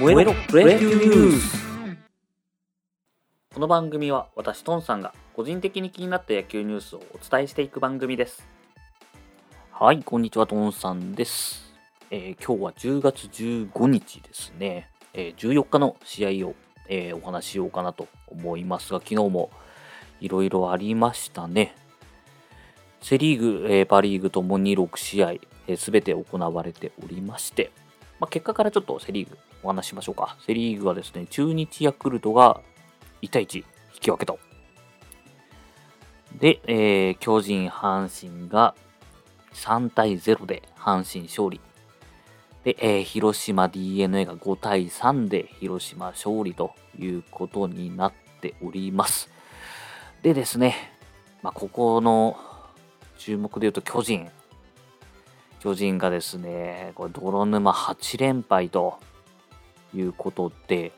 燃えろプロ野球ニュースこの番組は私トンさんが個人的に気になった野球ニュースをお伝えしていく番組です。はいこんにちはトンさんです、えー今日は10月15日ですね、えー14日の試合を、えーお話ししようかなと思いますが昨日もいろいろありましたね。セ・リーグ、えーパ・リーグともに6試合、すべて行われておりまして、まあ、結果からちょっとセ・リーグお話ししましょうか。セ・リーグはですね、中日ヤクルトが1対1引き分けと。で、えー巨人、阪神が3対0で阪神勝利。で、えー広島 d n a が5対3で広島勝利ということになっております。でですね、まあ、ここの注目で言うと巨人。巨人がですね、これ泥沼8連敗ということで、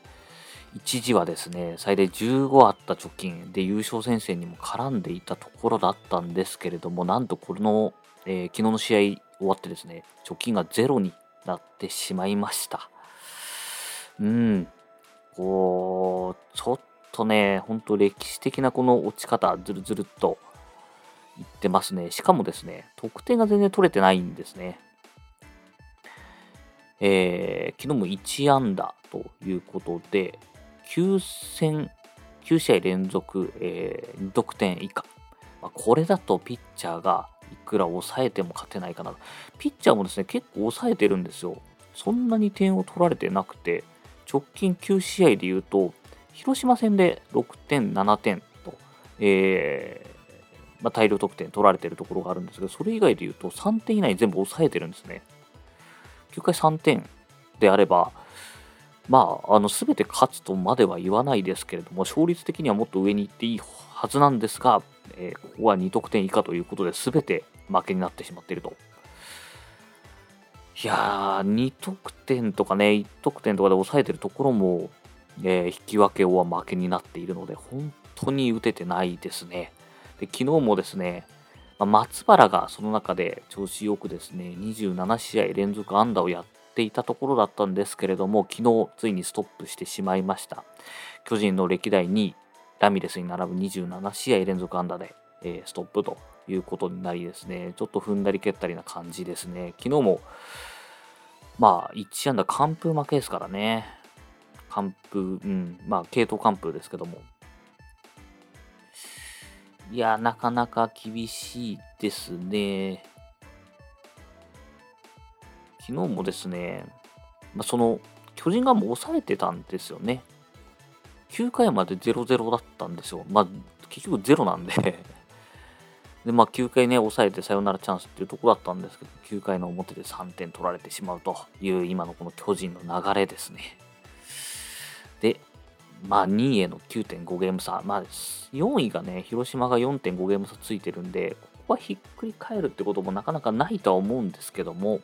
一時はですね、最大15あった貯金で優勝戦線にも絡んでいたところだったんですけれども、なんとこの、えー昨日の試合終わってですね、貯金がゼロになってしまいました。うん、こう、ちょっとね、本当歴史的なこの落ち方、ずるずるっといってますね。しかもですね、得点が全然取れてないんですね。えー昨日も1安打ということで、9戦、9試合連続、えー2得点以下。まあこれだとピッチャーがいくら抑えても勝てないかな。ピッチャーもですね、結構抑えてるんですよ。そんなに点を取られてなくて、直近9試合で言うと、広島戦で6点、7点と、えーまあ、大量得点取られてるところがあるんですけど、それ以外で言うと3点以内全部抑えてるんですね。9回3点であれば、まあ、あの全て勝つとまでは言わないですけれども、勝率的にはもっと上に行っていいはずなんですが、えーここは2得点以下ということで、全て負けになってしまっていると。いやー、2得点とかね、1得点とかで抑えてるところも、えー引き分けは負けになっているので、本当に打ててないですね。で昨日もですね、まあ松原がその中で調子よくですね、27試合連続安打をやっていたところだったんですけれども、昨日ついにストップしてしまいました。巨人の歴代2位、ラミレスに並ぶ27試合連続安打で、えーストップということになりですね、ちょっと踏んだり蹴ったりな感じですね。昨日も、まあ、1安打完封負けですからね。完封、うん、まあ、系統完封ですけども、いや、なかなか厳しいですね。昨日もですね、まあ、その、巨人がもう抑えてたんですよね。9回まで0-0だったんですよ。まあ、結局0なんで。で、まあ、9回ね、抑えてサヨナラチャンスっていうところだったんですけど、9回の表で3点取られてしまうという、今のこの巨人の流れですね。で、まあ、2位への9.5ゲーム差、まあ、4位がね、広島が4.5ゲーム差ついてるんで、ここはひっくり返るってこともなかなかないとは思うんですけども、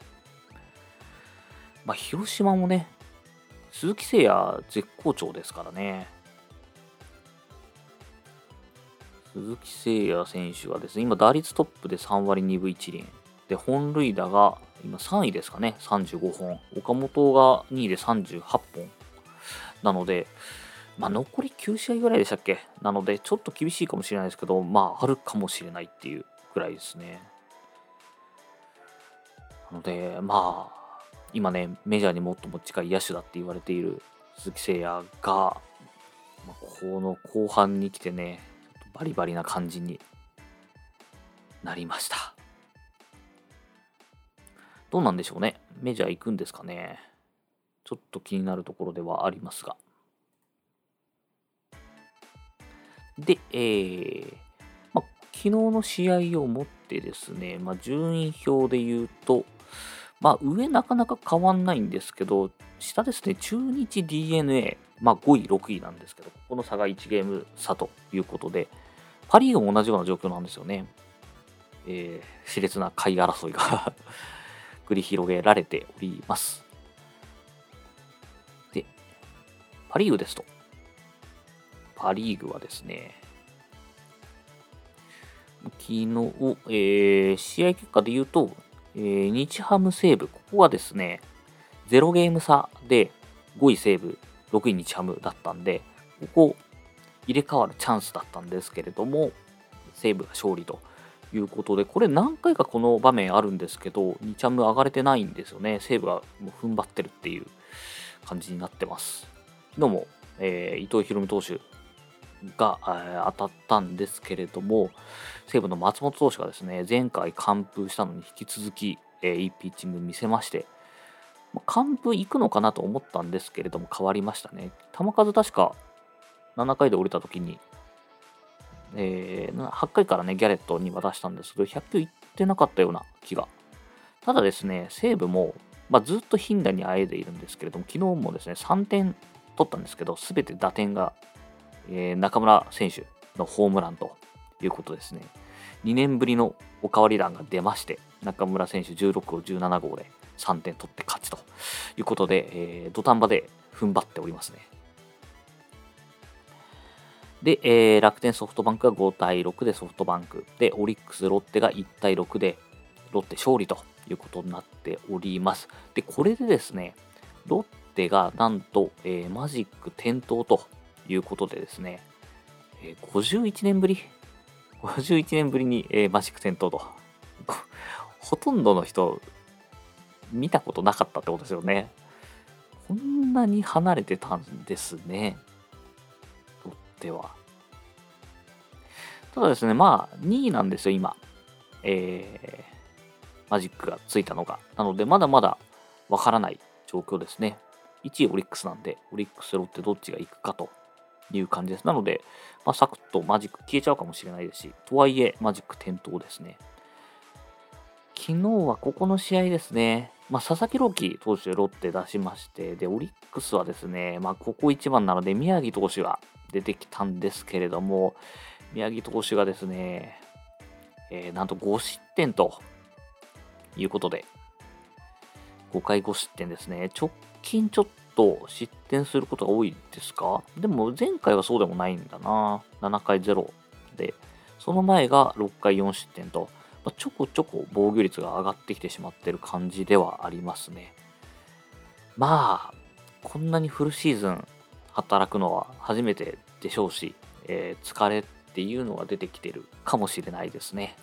まあ、広島もね、鈴木誠也絶好調ですからね。鈴木誠也選手はですね、今打率トップで3割2分1厘。で、本塁打が今3位ですかね、35本。岡本が2位で38本。なので、まあ、残り9試合ぐらいでしたっけ？なので、ちょっと厳しいかもしれないですけど、まあ、あるかもしれないっていうぐらいですね。なので、まあ、今ね、メジャーに最も近い野手だって言われている鈴木誠也が、まあこの後半に来てね、バリバリな感じになりました。どうなんでしょうね。メジャー行くんですかね。ちょっと気になるところではありますが。で、えーま、昨日の試合をもってですね、ま、順位表で言うと、ま、上なかなか変わんないんですけど、下ですね、中日 DNA、ま、5位、6位なんですけど、ここの差が1ゲーム差ということで、パ・リーグも同じような状況なんですよね。えー、熾烈な下位争いが 繰り広げられております。で、パ・リーグですと、パ・リーグはですね、昨日、えー試合結果で言うと、えー日ハム西武、ここはですね、0ゲーム差で5位西武、6位日ハムだったんで、ここ入れ替わるチャンスだったんですけれども、西武が勝利ということで、これ何回かこの場面あるんですけど、日ハム上がれてないんですよね。西武がもう踏ん張ってるっていう感じになってます。昨日も、えー、伊藤博美投手が、え、当たったんですけれども、西武の松本投手がですね、前回完封したのに引き続き、えー、いいピッチング見せまして、ま、完封行くのかなと思ったんですけれども、変わりましたね。球数確か7回で降りた時に、えー、8回からね、ギャレットに渡したんですけど、100球いってなかったような気が。ただですね、西武も、まあ、ずっと頻打にあえいでいるんですけれども、昨日もですね、3点取ったんですけど、すべて打点が、えー、中村選手のホームランということですね。2年ぶりのおかわり弾が出まして、中村選手16号、17号で3点取って勝ちということで、えー、土壇場で踏ん張っておりますね。で、えー、楽天ソフトバンクが5対6でソフトバンク。で、オリックス、ロッテが1対6で、ロッテ勝利ということになっております。で、これでですね、ロッテがなんと、えー、マジック点灯ということでですね、えー、51年ぶり ?51 年ぶりに、えー、マジック点灯と。ほとんどの人、見たことなかったってことですよね。こんなに離れてたんですね。ては。ただですね、まあ、2位なんですよ、今。えー、マジックがついたのが。なので、まだまだわからない状況ですね。1位オリックスなんで、オリックスロッテどっちが行くかという感じです。なので、まあ、サクッとマジック消えちゃうかもしれないですし、とはいえ、マジック点灯ですね。昨日はここの試合ですね、まあ、佐々木朗希投手ロッテ出しまして、で、オリックスはですね、まあ、ここ一番なので、宮城投手が出てきたんですけれども、宮城投手がですね、えー、なんと5失点ということで、5回5失点ですね。直近ちょっと失点することが多いですか？でも前回はそうでもないんだな。7回0で、その前が6回4失点と、まあ、ちょこちょこ防御率が上がってきてしまってる感じではありますね。まあ、こんなにフルシーズン働くのは初めてでしょうし、えー、疲れっていうのが出てきてるかもしれないですね。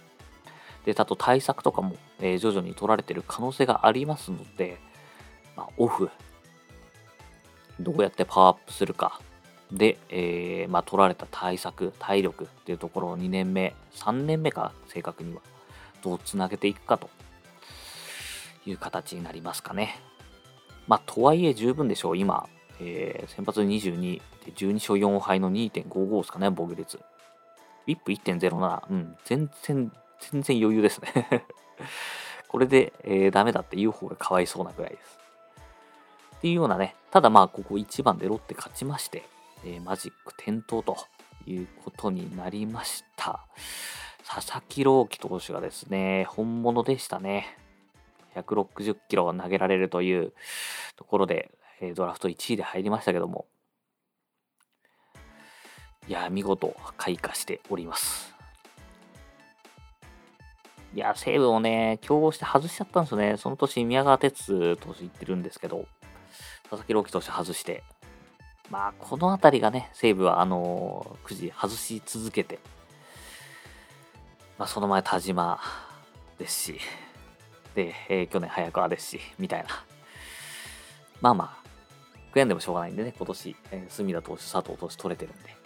で、あと対策とかも、えー、徐々に取られてる可能性がありますので、まあ、オフ、どうやってパワーアップするか、で、えー、まあ、取られた対策、体力っていうところを2年目、3年目か、正確には、どうつなげていくかという形になりますかね。まあ、とはいえ十分でしょう。今、えー、先発22で12勝4敗の2.55ですかね、防御率。ウィップ1.07。うん、全然、全然余裕ですね これで、えー、ダメだって言う方がかわいそうなぐらいです。っていうようなね、ただまあ、ここ1番でロッテ勝ちまして、えー、マジック点灯ということになりました。佐々木朗希投手がですね、本物でしたね。160キロを投げられるというところで、えドラフト1位で入りましたけども、いや、見事開花しております。いや、西武をね、競合して外しちゃったんですよね。その年、宮川哲投手行ってるんですけど、佐々木朗希投手外して、まあ、この辺りがね、西武は、あのー、くじ外し続けて、まあ、その前、田島ですし、で、えー、去年、早川ですし、みたいな。まあまあ、悔やんでもしょうがないんでね、今年、えー、隅田投手、佐藤投手取れてるんで。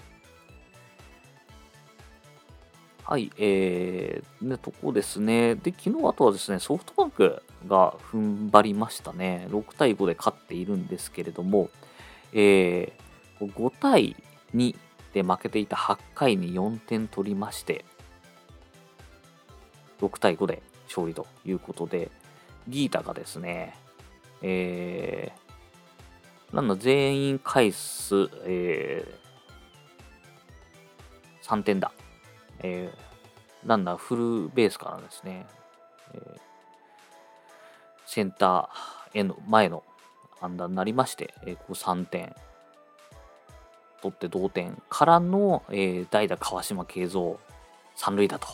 はい、えー、ね、とこですね。で、昨日あとはですね、ソフトバンクが踏ん張りましたね。6対5で勝っているんですけれども、えー、5対2で負けていた8回に4点取りまして、6対5で勝利ということで、ギータがですね、えー、なんだ、全員回数、えー、3点だ。えー、ランナーフルベースからですね、えー、センターへの前の判断になりまして、えー、こう3点取って同点からの、えー、代打川島慶三三塁打と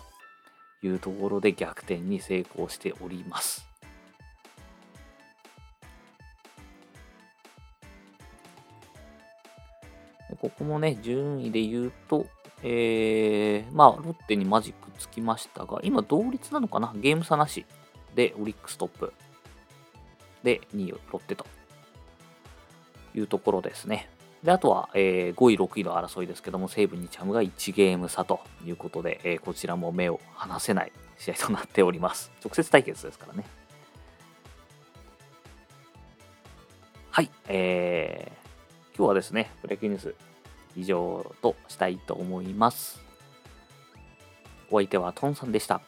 いうところで逆転に成功しております。ここもね、順位で言うと、えー、まあ、ロッテにマジックつきましたが、今同率なのかな？ゲーム差なしで、オリックストップ。で、2位ロッテというところですね。で、あとは、えー、5位、6位の争いですけども、西武日ハムが1ゲーム差ということで、えー、こちらも目を離せない試合となっております。直接対決ですからね。はい、えー、今日はですね、ブレイクニュース以上としたいと思います。お相手はトンさんでした。